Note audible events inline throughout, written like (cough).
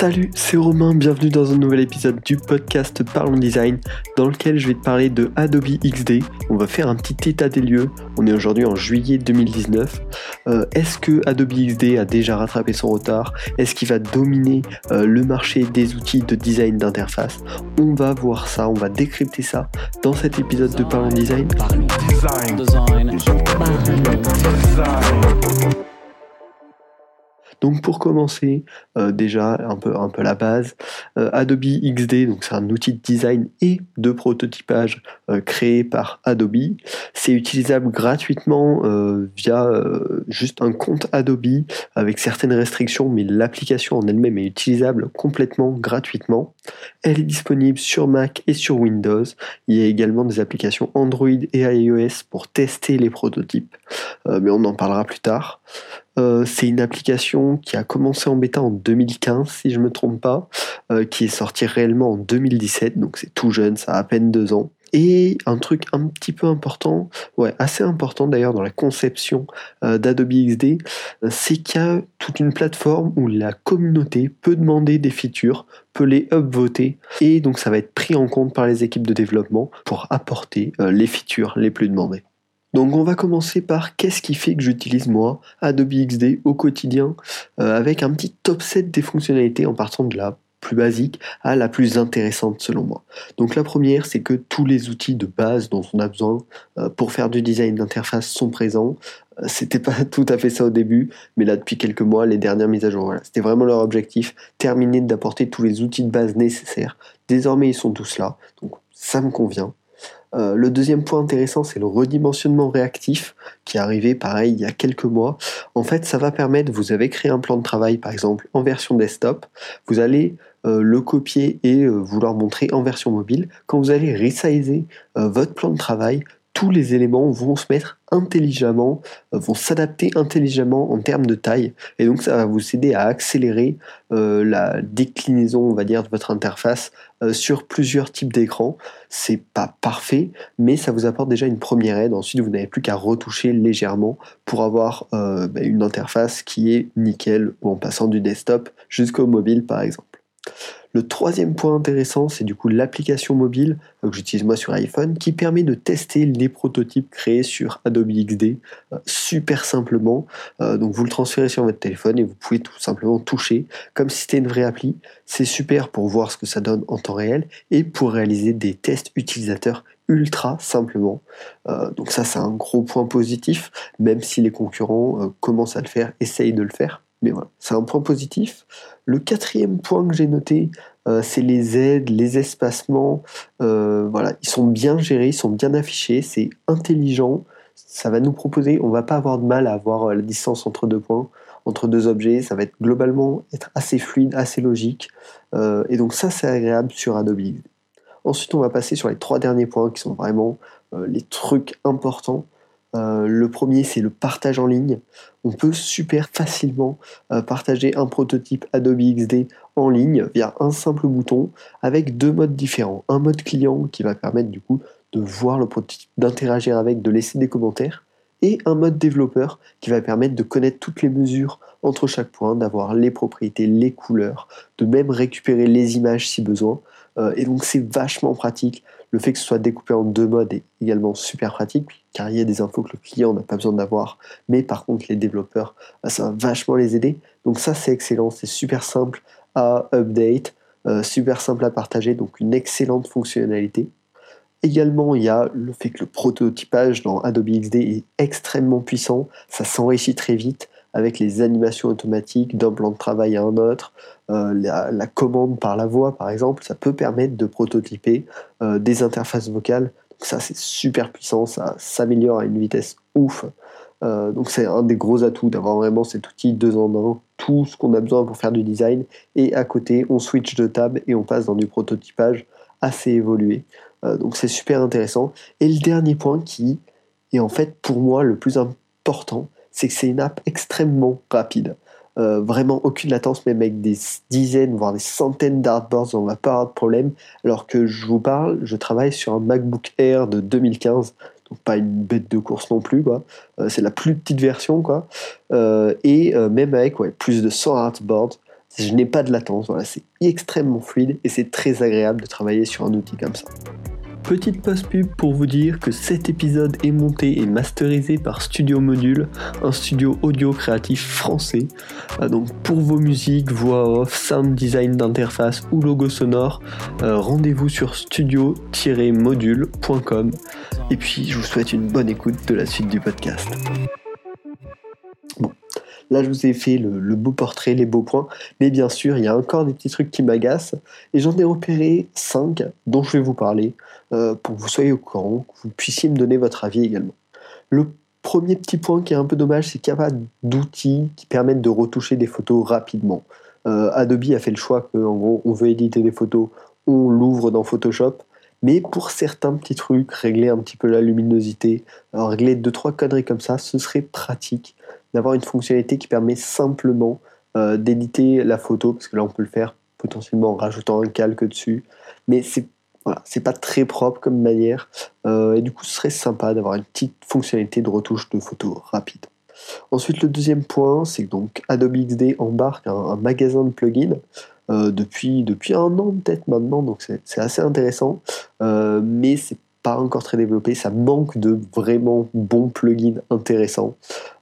Salut, c'est Romain, bienvenue dans un nouvel épisode du podcast Parlons Design dans lequel je vais te parler de Adobe XD. On va faire un petit état des lieux, on est aujourd'hui en juillet 2019. Euh, Est-ce que Adobe XD a déjà rattrapé son retard? Est-ce qu'il va dominer euh, le marché des outils de design d'interface? On va voir ça, on va décrypter ça dans cet épisode de Parlons Design. Parlons. Design. Design. Design. Donc pour commencer, euh, déjà un peu, un la base, euh, Adobe XD, c'est un outil de design et de prototypage euh, créé par Adobe. C'est utilisable gratuitement via juste un compte Adobe avec certaines restrictions, mais l'application en elle-même est utilisable complètement gratuitement. Elle est disponible sur Mac et sur Windows. Il y a également des applications Android et iOS pour tester les prototypes, mais on en parlera plus tard. Euh, c'est une application qui a commencé en bêta en 2015, si je ne me trompe pas, euh, qui est sortie réellement en 2017, donc c'est tout jeune, ça a à peine deux ans. Et un truc un petit peu important, ouais, assez important d'ailleurs dans la conception euh, d'Adobe XD, c'est qu'il y a toute une plateforme où la communauté peut demander des features, peut les upvoter, et donc ça va être pris en compte par les équipes de développement pour apporter les features les plus demandées. Donc on va commencer par qu'est-ce qui fait que j'utilise moi Adobe XD au quotidien euh, avec un petit top set des fonctionnalités en partant de la plus basique à la plus intéressante selon moi. Donc la première c'est que tous les outils de base dont on a besoin euh, pour faire du design d'interface sont présents. Euh, C'était pas (laughs) tout à fait ça au début, mais là depuis quelques mois, les dernières mises à jour, voilà, c'était vraiment leur objectif, terminer d'apporter tous les outils de base nécessaires. Désormais ils sont tous là, donc ça me convient. Euh, le deuxième point intéressant, c'est le redimensionnement réactif qui est arrivé pareil il y a quelques mois. En fait, ça va permettre, vous avez créé un plan de travail par exemple en version desktop, vous allez euh, le copier et euh, vouloir montrer en version mobile. Quand vous allez resizer euh, votre plan de travail, tous les éléments vont se mettre intelligemment, euh, vont s'adapter intelligemment en termes de taille. Et donc ça va vous aider à accélérer euh, la déclinaison, on va dire, de votre interface euh, sur plusieurs types d'écrans. C'est pas parfait, mais ça vous apporte déjà une première aide. Ensuite, vous n'avez plus qu'à retoucher légèrement pour avoir bah, une interface qui est nickel ou en passant du desktop jusqu'au mobile par exemple. Le troisième point intéressant, c'est du coup l'application mobile euh, que j'utilise moi sur iPhone qui permet de tester les prototypes créés sur Adobe XD euh, super simplement. Euh, donc vous le transférez sur votre téléphone et vous pouvez tout simplement toucher comme si c'était une vraie appli. C'est super pour voir ce que ça donne en temps réel et pour réaliser des tests utilisateurs ultra simplement. Donc ça c'est un gros point positif, même si les concurrents commencent à le faire, essayent de le faire. Mais voilà, c'est un point positif. Le quatrième point que j'ai noté, euh, c'est les aides, les espacements. Euh, voilà, ils sont bien gérés, ils sont bien affichés, c'est intelligent. Ça va nous proposer, on va pas avoir de mal à avoir euh, la distance entre deux points, entre deux objets. Ça va être globalement être assez fluide, assez logique. Et donc ça, c'est agréable sur Adobe. Ensuite, on va passer sur les trois derniers points qui sont vraiment les trucs importants. Euh, le premier, c'est le partage en ligne. On peut super facilement euh, partager un prototype Adobe XD en ligne via un simple bouton avec deux modes différents. Un mode client qui va permettre du coup de voir le prototype, d'interagir avec, de laisser des commentaires, et un mode développeur qui va permettre de connaître toutes les mesures entre chaque point, d'avoir les propriétés, les couleurs, de même récupérer les images si besoin. Euh, et donc c'est vachement pratique. Le fait que ce soit découpé en deux modes est également super pratique, car il y a des infos que le client n'a pas besoin d'avoir, mais par contre les développeurs, bah, ça va vachement les aider. Donc ça c'est excellent, c'est super simple à update, euh, super simple à partager, donc une excellente fonctionnalité. Également, il y a le fait que le prototypage dans Adobe XD est extrêmement puissant, ça s'enrichit très vite avec les animations automatiques d'un plan de travail à un autre, euh, la, commande par la voix par exemple, ça peut permettre de prototyper euh, des interfaces vocales. Donc ça c'est super puissant, ça s'améliore à une vitesse ouf. Euh, donc c'est un des gros atouts d'avoir vraiment cet outil deux en un, tout ce qu'on a besoin pour faire du design, et à côté on switch de table et on passe dans du prototypage assez évolué. Donc c'est super intéressant. Et le dernier point qui est en fait pour moi le plus important, c'est que c'est une app extrêmement rapide. Euh, vraiment aucune latence, même avec des dizaines, voire des centaines d'artboards, on va pas avoir de problème. Alors que je vous parle, je travaille sur un MacBook Air de 2015, donc pas une bête de course non plus, quoi. c'est la plus petite version, quoi. et même avec plus de 100 artboards, je n'ai pas de latence. Voilà, c'est extrêmement fluide et c'est très agréable de travailler sur un outil comme ça. Petite pause pub pour vous dire que cet épisode est monté et masterisé par Studio Module, un studio audio créatif français. Euh, donc pour vos musiques, voix off, sound design d'interface ou logo sonore, euh, rendez-vous sur studio-module.com. Et puis je vous souhaite une bonne écoute de la suite du podcast. Là, je vous ai fait le, beau portrait, les beaux points, mais bien sûr, il y a encore des petits trucs qui m'agacent, et j'en ai repéré 5 dont je vais vous parler, euh, pour que vous soyez au courant, que vous puissiez me donner votre avis également. Le premier petit point qui est un peu dommage, c'est qu'il n'y a pas d'outils qui permettent de retoucher des photos rapidement. Euh, Adobe a fait le choix que, en gros, on veut éditer des photos, on l'ouvre dans Photoshop, mais pour certains petits trucs, régler un petit peu la luminosité, régler deux trois conneries comme ça, ce serait pratique d'avoir une fonctionnalité qui permet simplement euh, d'éditer la photo, parce que là on peut le faire potentiellement en rajoutant un calque dessus, mais c'est voilà, pas très propre comme manière, euh, et du coup ce serait sympa d'avoir une petite fonctionnalité de retouche de photo rapide. Ensuite, le deuxième point, c'est que donc Adobe XD embarque un, magasin de plugins euh, depuis, depuis un an peut-être maintenant, donc c'est assez intéressant, mais c'est pas encore très développé, ça manque de vraiment bons plugins intéressants.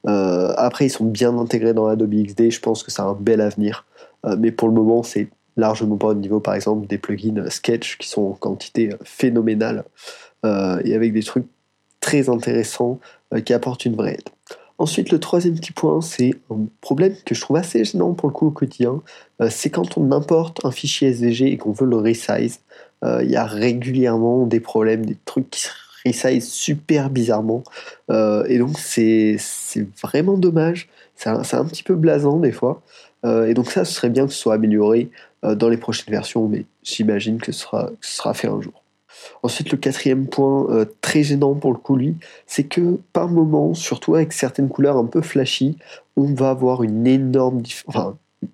Euh, après, ils sont bien intégrés dans Adobe XD, je pense que ça a un bel avenir, euh, mais pour le moment, c'est largement pas au niveau, par exemple, des plugins Sketch qui sont en quantité phénoménale euh, et avec des trucs très intéressants qui apportent une vraie aide. Ensuite, le troisième petit point, c'est un problème que je trouve assez gênant pour le coup au quotidien. c'est quand on importe un fichier SVG et qu'on veut le resize. Euh, il y a régulièrement des problèmes, des trucs qui se resize super bizarrement. Euh, et donc, c'est vraiment dommage. C'est un, petit peu blasant des fois. Euh, et donc, ça, ce serait bien que ce soit amélioré dans les prochaines versions, mais j'imagine que sera, ce sera fait un jour. Ensuite, le quatrième point, très gênant pour le coup, lui, c'est que par moment, surtout avec certaines couleurs un peu flashy, on va avoir une énorme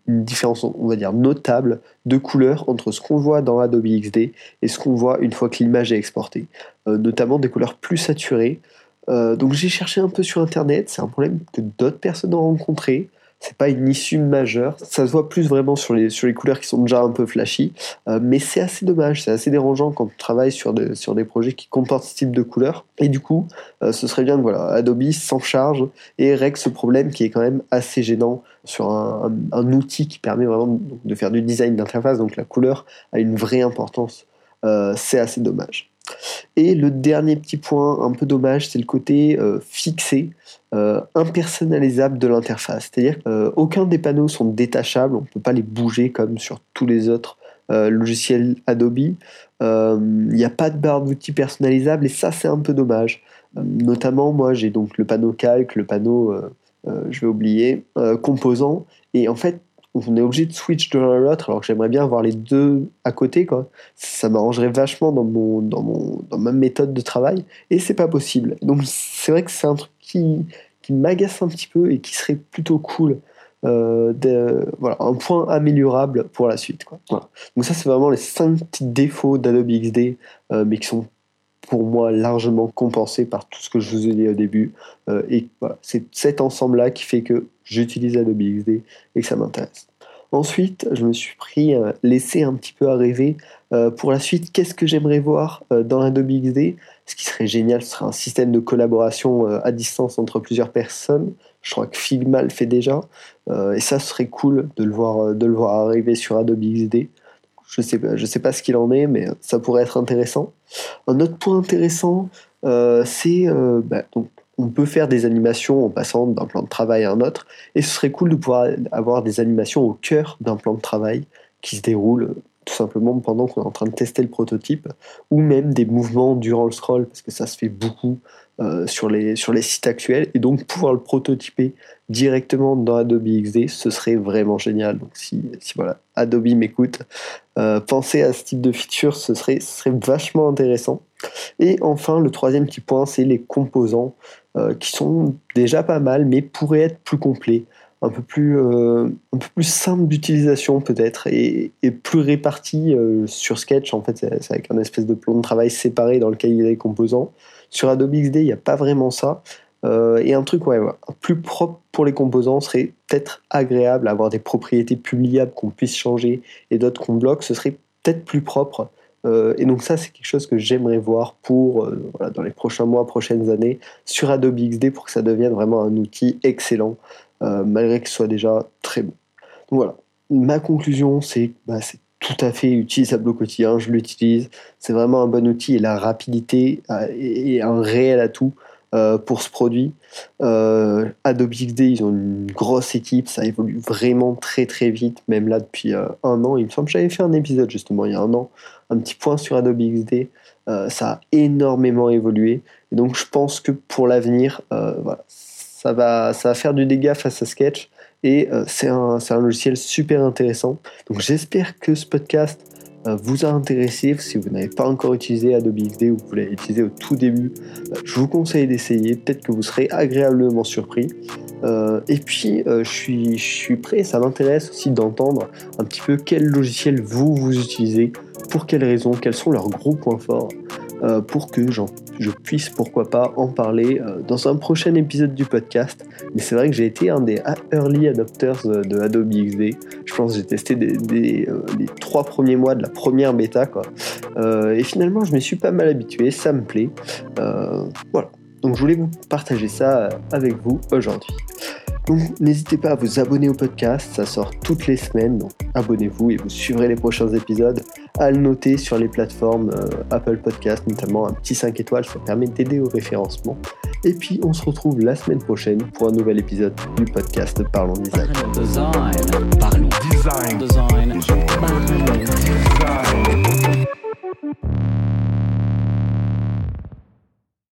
différence, on va dire, notable de couleurs entre ce qu'on voit dans Adobe XD et ce qu'on voit une fois que l'image est exportée, euh, notamment des couleurs plus saturées. Euh, donc j'ai cherché un peu sur internet, c'est un problème que d'autres personnes ont rencontré c'est pas une issue majeure. Ça se voit plus vraiment sur les, sur les couleurs qui sont déjà un peu flashy, euh, mais c'est assez dommage, c'est assez dérangeant quand on travaille sur, sur des projets qui comportent ce type de couleurs. Et du coup, euh, ce serait bien que voilà, Adobe s'en charge et règle ce problème qui est quand même assez gênant sur un, outil qui permet vraiment de faire du design d'interface, donc la couleur a une vraie importance. Euh, c'est assez dommage. Et le dernier petit point un peu dommage, c'est le côté euh, fixé, euh, impersonnalisable de l'interface. C'est-à-dire qu'aucun euh, des panneaux sont détachables, on ne peut pas les bouger comme sur tous les autres logiciels Adobe. Il n'y a pas de barre d'outils personnalisable et ça c'est un peu dommage. notamment moi j'ai donc le panneau calque, le panneau, je vais oublier, composant, et en fait on est obligé de switch de l'un à l'autre alors que j'aimerais bien avoir les deux à côté quoi. Ça m'arrangerait vachement dans mon dans mon dans ma méthode de travail et c'est pas possible. Donc c'est vrai que c'est un truc qui qui m'agace un petit peu et qui serait plutôt cool. Euh, de, voilà, un point améliorable pour la suite. Quoi. Donc ça, c'est vraiment les cinq petits défauts d'Adobe XD, euh, mais qui sont pour moi largement compensés par tout ce que je vous ai dit au début. Euh, et voilà, c'est cet ensemble-là qui fait que j'utilise Adobe XD et que ça m'intéresse. Ensuite, je me suis pris, euh, laissé un petit peu à rêver. Euh, pour la suite, qu'est-ce que j'aimerais voir euh, dans Adobe XD Ce qui serait génial, ce serait un système de collaboration à distance entre plusieurs personnes. Je crois que Figma le fait déjà. et ça, ce serait cool de le voir, de le voir arriver sur Adobe XD. Je sais, je sais pas ce qu'il en est, mais ça pourrait être intéressant. Un autre point intéressant, c'est bah, donc on peut faire des animations en passant d'un plan de travail à un autre, et ce serait cool de pouvoir avoir des animations au cœur d'un plan de travail qui se déroule tout simplement pendant qu'on est en train de tester le prototype, ou même des mouvements durant le scroll, parce que ça se fait beaucoup euh, sur, les, sur les sites actuels, et donc pouvoir le prototyper directement dans Adobe XD, ce serait vraiment génial. Donc si, si voilà, Adobe m'écoute, euh, pensez à ce type de feature, ce serait, vachement intéressant. Et enfin, le troisième petit point, c'est les composants. Euh, qui sont déjà pas mal, mais pourraient être plus complets. un peu plus, un peu plus simple d'utilisation peut-être et, plus réparti sur Sketch. En fait, c'est avec un espèce de plan de travail séparé dans le cahier des composants. Sur Adobe XD, il n'y a pas vraiment ça. Et un truc ouais, plus propre pour les composants serait peut-être agréable, avoir des propriétés publiables qu'on puisse changer et d'autres qu'on bloque, ce serait peut-être plus propre. Euh, et donc ça, c'est quelque chose que j'aimerais voir pour euh, dans les prochains mois, prochaines années sur Adobe XD pour que ça devienne vraiment un outil excellent, euh, malgré qu'il soit déjà très bon. Donc voilà, ma conclusion, c'est que bah, c'est tout à fait utilisable au quotidien, je l'utilise, c'est vraiment un bon outil et la rapidité est un réel atout. Pour ce produit. Adobe XD, ils ont une grosse équipe, ça évolue vraiment très très vite, même là depuis un an. Il me semble que j'avais fait un épisode justement il y a un an un petit point sur Adobe XD. Euh, ça a énormément évolué. Et donc, je pense que pour l'avenir, euh, ça, va, ça va faire du dégât face à Sketch. Et euh, c'est un, un, logiciel super intéressant. Donc, j'espère que ce podcast vous a intéressé. Si vous n'avez pas encore utilisé Adobe XD ou vous l'avez utilisé au tout début, bah, je vous conseille d'essayer. Peut-être que vous serez agréablement surpris. et puis, je, suis, je suis prêt, ça m'intéresse aussi d'entendre un petit peu quel logiciel vous, vous utilisez pour quelles raisons, quels sont leurs gros points forts, euh, pour que je puisse, pourquoi pas, en parler euh, dans un prochain épisode du podcast. Mais c'est vrai que j'ai été un des early adopters de Adobe XD. Je pense que j'ai testé des, euh, les trois premiers mois de la première bêta. Quoi. et finalement, je me suis pas mal habitué, ça me plaît. voilà. Donc je voulais vous partager ça avec vous aujourd'hui. Donc n'hésitez pas à vous abonner au podcast, ça sort toutes les semaines, donc abonnez-vous et vous suivrez les prochains épisodes. À le noter sur les plateformes euh, Apple Podcast, notamment un petit 5 étoiles, ça permet d'aider au référencement. Et puis on se retrouve la semaine prochaine pour un nouvel épisode du podcast Parlons Design. Parlons design.